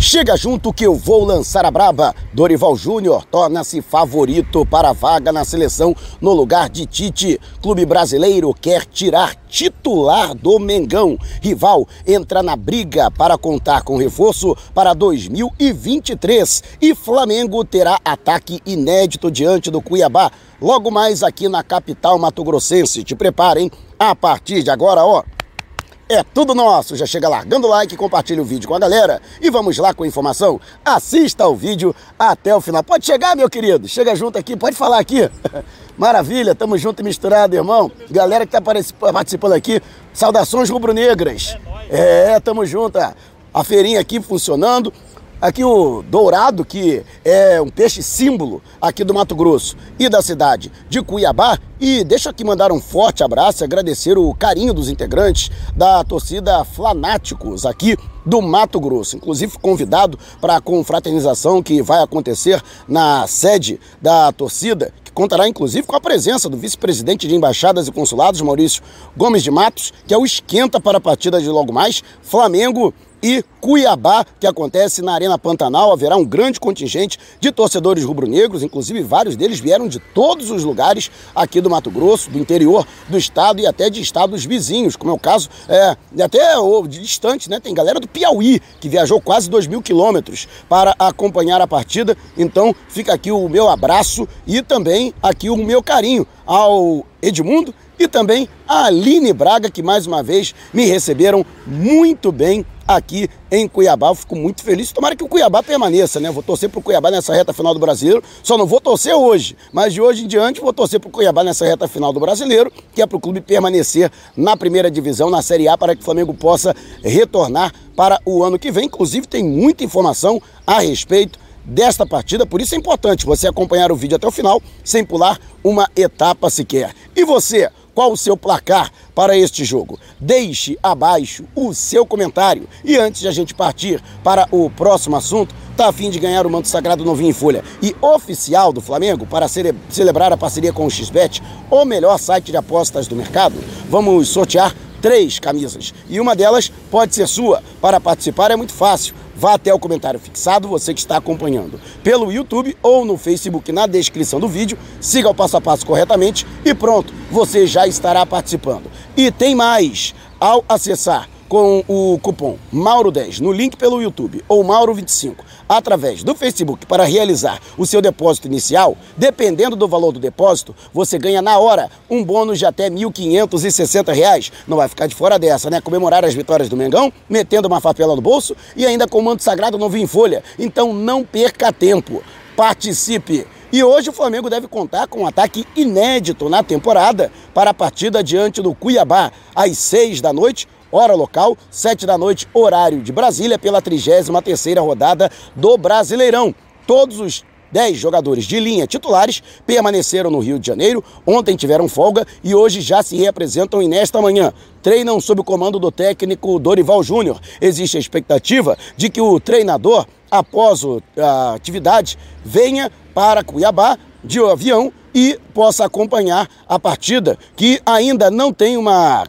Chega junto que eu vou lançar a braba. Dorival Júnior torna-se favorito para a vaga na seleção no lugar de Tite. Clube brasileiro quer tirar titular do Mengão. Rival entra na briga para contar com reforço para 2023. E Flamengo terá ataque inédito diante do Cuiabá. Logo mais aqui na capital mato-grossense. Te preparem. A partir de agora, ó é tudo nosso. Já chega largando o like, compartilha o vídeo com a galera e vamos lá com a informação. Assista o vídeo até o final. Pode chegar, meu querido. Chega junto aqui, pode falar aqui. Maravilha, tamo junto e misturado, irmão. Galera que tá participando aqui, saudações rubro-negras. É, é, tamo junto. A feirinha aqui funcionando. Aqui o dourado, que é um peixe símbolo aqui do Mato Grosso e da cidade de Cuiabá. E deixa aqui mandar um forte abraço e agradecer o carinho dos integrantes da torcida Flanáticos aqui do Mato Grosso. Inclusive convidado para a confraternização que vai acontecer na sede da torcida, que contará inclusive com a presença do vice-presidente de embaixadas e consulados, Maurício Gomes de Matos, que é o esquenta para a partida de logo mais, Flamengo e Cuiabá, que acontece na Arena Pantanal. Haverá um grande contingente de torcedores rubro-negros, inclusive vários deles vieram de todos os lugares aqui do Mato Grosso, do interior do estado e até de estados vizinhos, como é o caso, é, até de distante, né? Tem galera do Piauí que viajou quase 2 mil quilômetros para acompanhar a partida. Então fica aqui o meu abraço e também aqui o meu carinho ao Edmundo e também a Aline Braga, que mais uma vez me receberam muito bem aqui em Cuiabá. Eu fico muito feliz. Tomara que o Cuiabá permaneça, né? Vou torcer para o Cuiabá nessa reta final do Brasileiro. Só não vou torcer hoje, mas de hoje em diante vou torcer para o Cuiabá nessa reta final do Brasileiro, que é para o clube permanecer na primeira divisão, na Série A, para que o Flamengo possa retornar para o ano que vem. Inclusive, tem muita informação a respeito desta partida, por isso é importante você acompanhar o vídeo até o final, sem pular uma etapa sequer. E você, qual o seu placar para este jogo? Deixe abaixo o seu comentário. E antes de a gente partir para o próximo assunto, tá a fim de ganhar o manto sagrado novinho em folha e oficial do Flamengo para cele celebrar a parceria com o XBET, o melhor site de apostas do mercado? Vamos sortear três camisas e uma delas pode ser sua. Para participar é muito fácil vá até o comentário fixado, você que está acompanhando pelo YouTube ou no Facebook na descrição do vídeo, siga o passo a passo corretamente e pronto, você já estará participando. E tem mais, ao acessar com o cupom Mauro10 no link pelo YouTube ou Mauro25 através do Facebook para realizar o seu depósito inicial, dependendo do valor do depósito, você ganha na hora um bônus de até R$ 1.560. Não vai ficar de fora dessa, né? Comemorar as vitórias do Mengão, metendo uma favela no bolso e ainda com o manto sagrado novo em folha. Então não perca tempo. Participe! E hoje o Flamengo deve contar com um ataque inédito na temporada para a partida diante do Cuiabá, às seis da noite, hora local, 7 da noite, horário de Brasília, pela 33ª rodada do Brasileirão. Todos os 10 jogadores de linha titulares permaneceram no Rio de Janeiro, ontem tiveram folga e hoje já se representam e nesta manhã treinam sob o comando do técnico Dorival Júnior. Existe a expectativa de que o treinador, após a atividade, venha para Cuiabá de avião e possa acompanhar a partida, que ainda não tem uma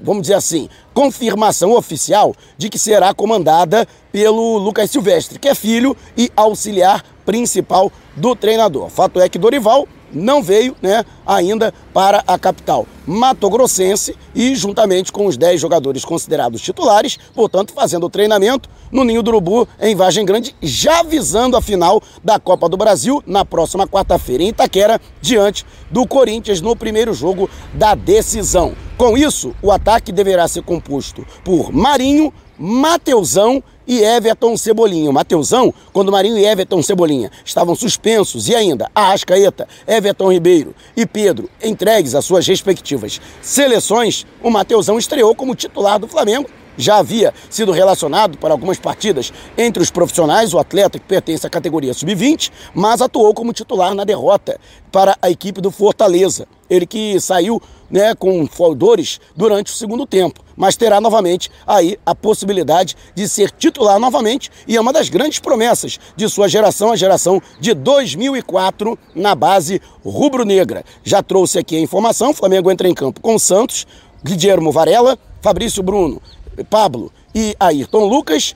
vamos dizer assim, confirmação oficial de que será comandada pelo Lucas Silvestre, que é filho e auxiliar principal do treinador. Fato é que Dorival não veio né, ainda para a capital matogrossense e juntamente com os 10 jogadores considerados titulares, portanto fazendo o treinamento no Ninho do Urubu em Vargem Grande, já visando a final da Copa do Brasil na próxima quarta-feira em Itaquera, diante do Corinthians no primeiro jogo da decisão. Com isso, o ataque deverá ser composto por Marinho, Mateusão e Everton Cebolinha. Mateusão, quando Marinho e Everton Cebolinha estavam suspensos e ainda Arrascaeta, Everton Ribeiro e Pedro entregues às suas respectivas seleções, o Mateusão estreou como titular do Flamengo já havia sido relacionado para algumas partidas entre os profissionais, o atleta que pertence à categoria sub-20, mas atuou como titular na derrota para a equipe do Fortaleza. Ele que saiu né, com dores durante o segundo tempo, mas terá novamente aí a possibilidade de ser titular novamente e é uma das grandes promessas de sua geração, a geração de 2004 na base rubro-negra. Já trouxe aqui a informação, Flamengo entra em campo com Santos, Guilherme Varela, Fabrício Bruno, Pablo e Ayrton Lucas,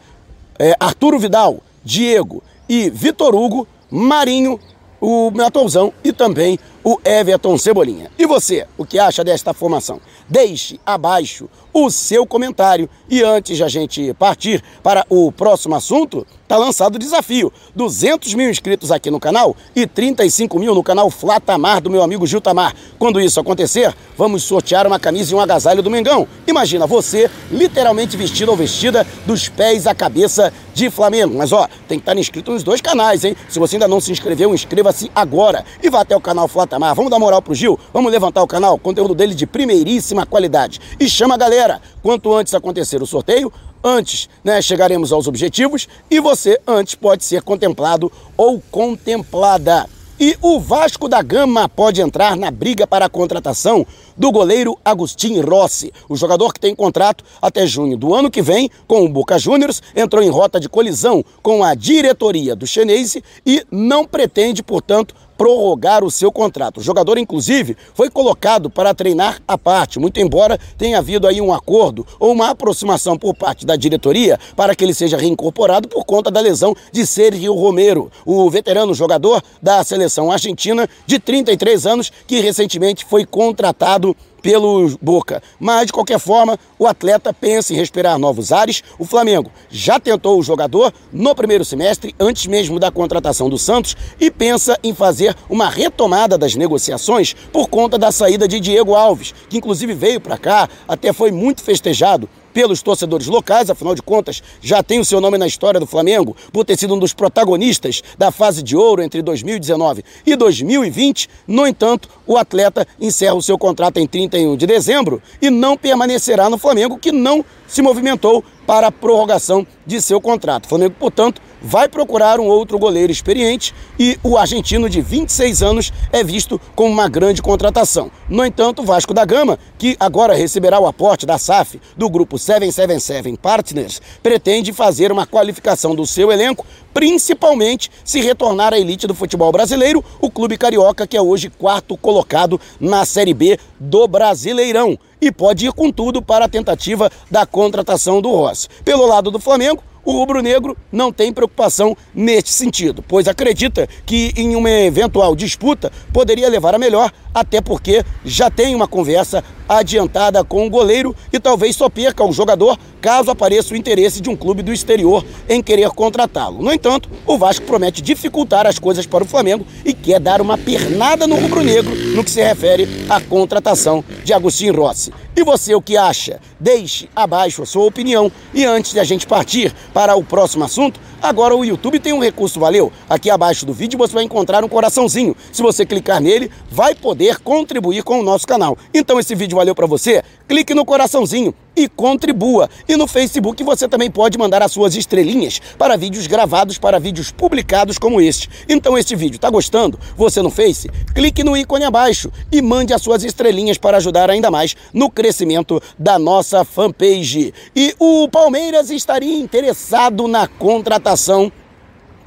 é, Arturo Vidal, Diego e Vitor Hugo, Marinho, o Matãozão e também o Everton Cebolinha. E você, o que acha desta formação? Deixe abaixo o seu comentário. E antes de a gente partir para o próximo assunto, tá lançado o desafio. 200 mil inscritos aqui no canal e 35 mil no canal Flatamar do meu amigo Gil Tamar. Quando isso acontecer, vamos sortear uma camisa e um agasalho do Mengão. Imagina você literalmente vestido ou vestida dos pés à cabeça de Flamengo. Mas ó, tem que estar inscrito nos dois canais, hein? Se você ainda não se inscreveu, inscreva-se agora e vá até o canal Flatamar. Vamos dar moral pro Gil? Vamos levantar o canal? Conteúdo dele de primeiríssima qualidade. E chama a galera quanto antes acontecer o sorteio, antes né, chegaremos aos objetivos e você antes pode ser contemplado ou contemplada. E o Vasco da Gama pode entrar na briga para a contratação do goleiro Agustin Rossi. O jogador que tem contrato até junho do ano que vem com o Boca Juniors entrou em rota de colisão com a diretoria do chinese e não pretende, portanto, prorrogar o seu contrato. O jogador, inclusive, foi colocado para treinar à parte, muito embora tenha havido aí um acordo ou uma aproximação por parte da diretoria para que ele seja reincorporado por conta da lesão de Sérgio Romero, o veterano jogador da seleção argentina de 33 anos que recentemente foi contratado pelo Boca. Mas, de qualquer forma, o atleta pensa em respirar novos ares. O Flamengo já tentou o jogador no primeiro semestre, antes mesmo da contratação do Santos, e pensa em fazer uma retomada das negociações por conta da saída de Diego Alves, que inclusive veio para cá, até foi muito festejado pelos torcedores locais, afinal de contas, já tem o seu nome na história do Flamengo por ter sido um dos protagonistas da fase de ouro entre 2019 e 2020. No entanto, o atleta encerra o seu contrato em 31 de dezembro e não permanecerá no Flamengo, que não se movimentou para a prorrogação de seu contrato. O Flamengo, portanto, vai procurar um outro goleiro experiente e o argentino de 26 anos é visto como uma grande contratação. No entanto, Vasco da Gama, que agora receberá o aporte da SAF do grupo 777 Partners, pretende fazer uma qualificação do seu elenco, principalmente se retornar à elite do futebol brasileiro, o clube carioca que é hoje quarto colocado na Série B do Brasileirão e pode ir com tudo para a tentativa da contratação do Rossi. Pelo lado do Flamengo, o rubro-negro não tem preocupação neste sentido, pois acredita que em uma eventual disputa poderia levar a melhor, até porque já tem uma conversa adiantada com o goleiro e talvez só perca o jogador caso apareça o interesse de um clube do exterior em querer contratá-lo. No entanto, o Vasco promete dificultar as coisas para o Flamengo e quer dar uma pernada no rubro-negro no que se refere à contratação de Agostinho Rossi. E você o que acha? Deixe abaixo a sua opinião. E antes de a gente partir para o próximo assunto, agora o YouTube tem um recurso, valeu? Aqui abaixo do vídeo você vai encontrar um coraçãozinho. Se você clicar nele, vai poder contribuir com o nosso canal. Então esse vídeo valeu para você? Clique no coraçãozinho e contribua. E no Facebook você também pode mandar as suas estrelinhas para vídeos gravados, para vídeos publicados como este. Então este vídeo está gostando? Você no Face? Clique no ícone abaixo e mande as suas estrelinhas para ajudar ainda mais no crescimento da nossa fanpage. E o Palmeiras estaria interessado na contratação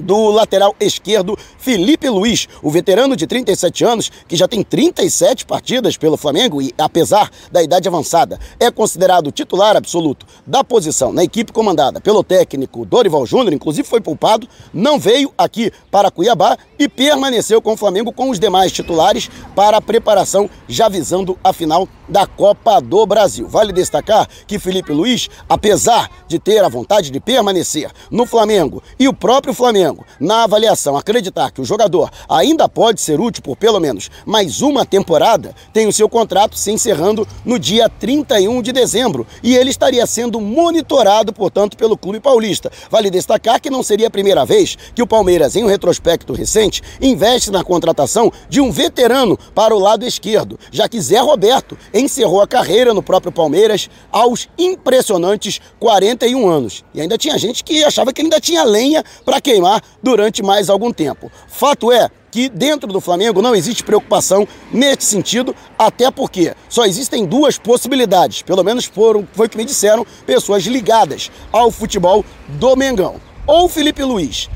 do lateral esquerdo Felipe Luiz, o veterano de 37 anos, que já tem 37 partidas pelo Flamengo e, apesar da idade avançada, é considerado titular absoluto da posição na equipe comandada pelo técnico Dorival Júnior, inclusive foi poupado, não veio aqui para Cuiabá e permaneceu com o Flamengo com os demais titulares para a preparação já visando a final da Copa do Brasil. Vale destacar que Felipe Luiz, apesar de ter a vontade de permanecer no Flamengo e o próprio Flamengo Flamengo, na avaliação, acreditar que o jogador ainda pode ser útil por pelo menos mais uma temporada, tem o seu contrato se encerrando no dia 31 de dezembro e ele estaria sendo monitorado, portanto, pelo clube paulista. Vale destacar que não seria a primeira vez que o Palmeiras, em um retrospecto recente, investe na contratação de um veterano para o lado esquerdo, já que Zé Roberto encerrou a carreira no próprio Palmeiras aos impressionantes 41 anos. E ainda tinha gente que achava que ainda tinha lenha para queimar durante mais algum tempo. Fato é que dentro do Flamengo não existe preocupação nesse sentido, até porque só existem duas possibilidades, pelo menos foram, foi o que me disseram pessoas ligadas ao futebol do Mengão. Ou Felipe Luiz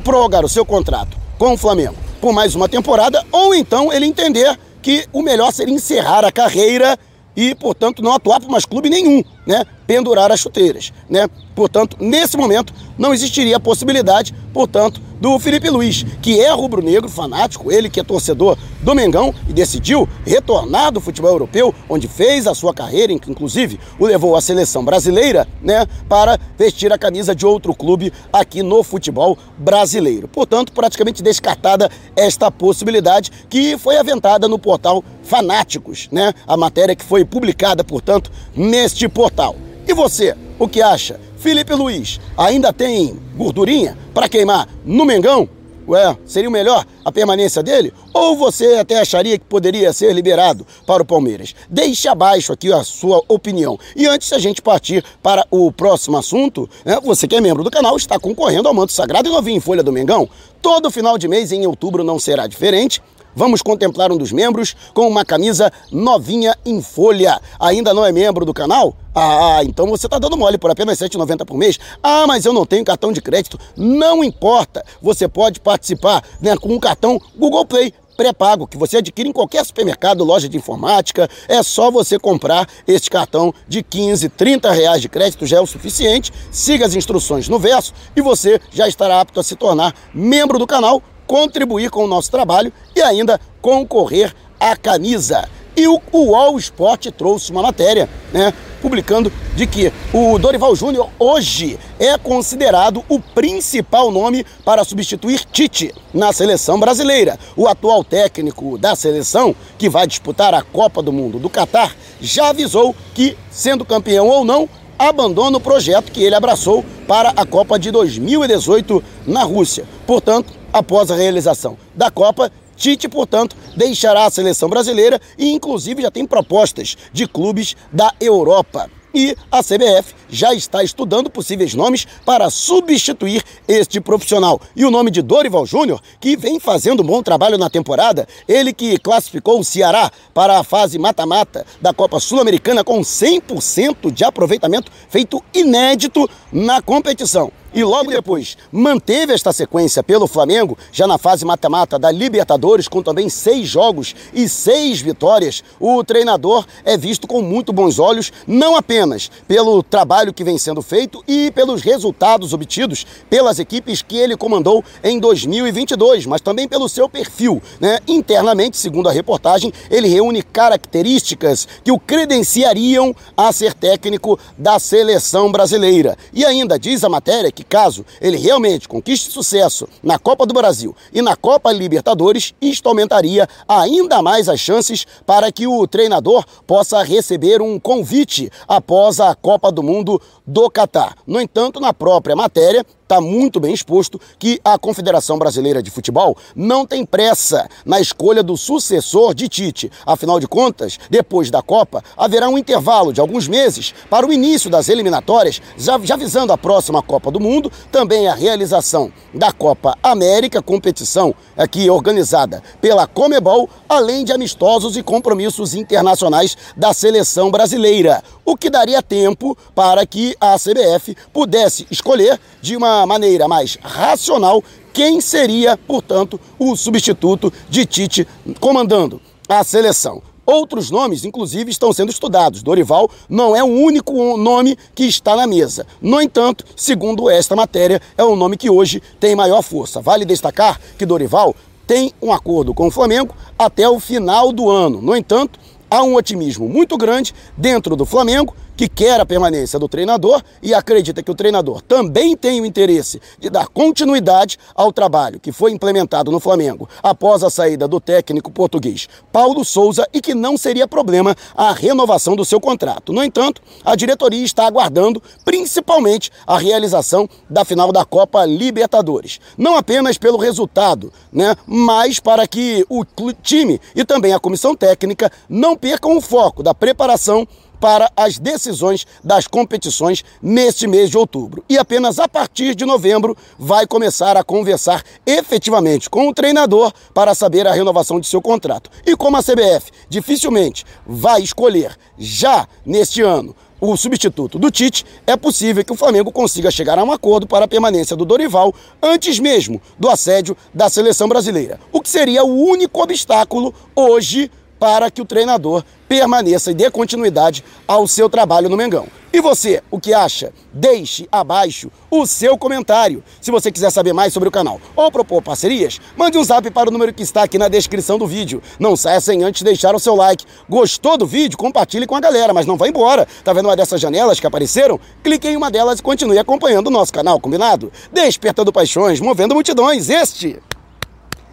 prorrogar o seu contrato com o Flamengo por mais uma temporada, ou então ele entender que o melhor seria encerrar a carreira e, portanto, não atuar por mais clube nenhum, né? Pendurar as chuteiras, né? Portanto, nesse momento, não existiria a possibilidade, portanto, do Felipe Luiz, que é rubro-negro fanático, ele que é torcedor do Mengão e decidiu retornar do futebol europeu, onde fez a sua carreira, inclusive o levou à seleção brasileira, né, para vestir a camisa de outro clube aqui no futebol brasileiro. Portanto, praticamente descartada esta possibilidade que foi aventada no portal Fanáticos, né? A matéria que foi publicada, portanto, neste portal. E você, o que acha? Felipe Luiz ainda tem gordurinha para queimar no Mengão? Ué, seria melhor a permanência dele? Ou você até acharia que poderia ser liberado para o Palmeiras? Deixe abaixo aqui a sua opinião. E antes de a gente partir para o próximo assunto, né, você que é membro do canal está concorrendo ao manto sagrado e novinho em folha do Mengão. Todo final de mês, em outubro, não será diferente. Vamos contemplar um dos membros com uma camisa novinha em folha. Ainda não é membro do canal? Ah, então você está dando mole por apenas R$ 7,90 por mês. Ah, mas eu não tenho cartão de crédito. Não importa. Você pode participar né, com um cartão Google Play pré-pago que você adquire em qualquer supermercado, loja de informática. É só você comprar este cartão de 15, 30 reais de crédito, já é o suficiente. Siga as instruções no verso e você já estará apto a se tornar membro do canal contribuir com o nosso trabalho e ainda concorrer à camisa. E o, All Sport trouxe uma matéria, né, publicando de que o Dorival Júnior hoje é considerado o principal nome para substituir Tite na seleção brasileira. O atual técnico da seleção, que vai disputar a Copa do Mundo do Catar, já avisou que, sendo campeão ou não, abandona o projeto que ele abraçou para a Copa de 2018 na Rússia. Portanto, após a realização da Copa, Tite, portanto, deixará a seleção brasileira e, inclusive, já tem propostas de clubes da Europa. E a CBF já está estudando possíveis nomes para substituir este profissional. E o nome de Dorival Júnior, que vem fazendo um bom trabalho na temporada, ele que classificou o Ceará para a fase mata-mata da Copa Sul-Americana com 100% de aproveitamento, feito inédito na competição e logo depois manteve esta sequência pelo Flamengo, já na fase mata-mata da Libertadores, com também seis jogos e seis vitórias, o treinador é visto com muito bons olhos, não apenas pelo trabalho que vem sendo feito e pelos resultados obtidos pelas equipes que ele comandou em 2022, mas também pelo seu perfil. Né? Internamente, segundo a reportagem, ele reúne características que o credenciariam a ser técnico da seleção brasileira. E ainda diz a matéria que caso ele realmente conquiste sucesso na Copa do Brasil e na Copa Libertadores, isto aumentaria ainda mais as chances para que o treinador possa receber um convite após a Copa do Mundo do Catar. No entanto, na própria matéria, está muito bem exposto que a Confederação Brasileira de Futebol não tem pressa na escolha do sucessor de Tite. Afinal de contas, depois da Copa, haverá um intervalo de alguns meses para o início das eliminatórias, já, já visando a próxima Copa do Mundo, também a realização da Copa América, competição aqui organizada pela Comebol, além de amistosos e compromissos internacionais da seleção brasileira, o que daria tempo para que a CBF pudesse escolher de uma maneira mais racional quem seria, portanto, o substituto de Tite comandando a seleção. Outros nomes, inclusive, estão sendo estudados. Dorival não é o único nome que está na mesa. No entanto, segundo esta matéria, é o nome que hoje tem maior força. Vale destacar que Dorival tem um acordo com o Flamengo até o final do ano. No entanto, há um otimismo muito grande dentro do Flamengo que quer a permanência do treinador e acredita que o treinador também tem o interesse de dar continuidade ao trabalho que foi implementado no Flamengo após a saída do técnico português Paulo Souza e que não seria problema a renovação do seu contrato. No entanto, a diretoria está aguardando principalmente a realização da final da Copa Libertadores. Não apenas pelo resultado, né, mas para que o time e também a comissão técnica não percam o foco da preparação para as decisões das competições neste mês de outubro. E apenas a partir de novembro vai começar a conversar efetivamente com o treinador para saber a renovação de seu contrato. E como a CBF dificilmente vai escolher já neste ano o substituto do Tite, é possível que o Flamengo consiga chegar a um acordo para a permanência do Dorival antes mesmo do assédio da seleção brasileira. O que seria o único obstáculo hoje para que o treinador permaneça e dê continuidade ao seu trabalho no Mengão. E você, o que acha? Deixe abaixo o seu comentário. Se você quiser saber mais sobre o canal ou propor parcerias, mande um zap para o número que está aqui na descrição do vídeo. Não saia sem antes deixar o seu like. Gostou do vídeo? Compartilhe com a galera, mas não vá embora. Tá vendo uma dessas janelas que apareceram? Clique em uma delas e continue acompanhando o nosso canal, combinado? Despertando paixões, movendo multidões. Este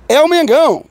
é o Mengão.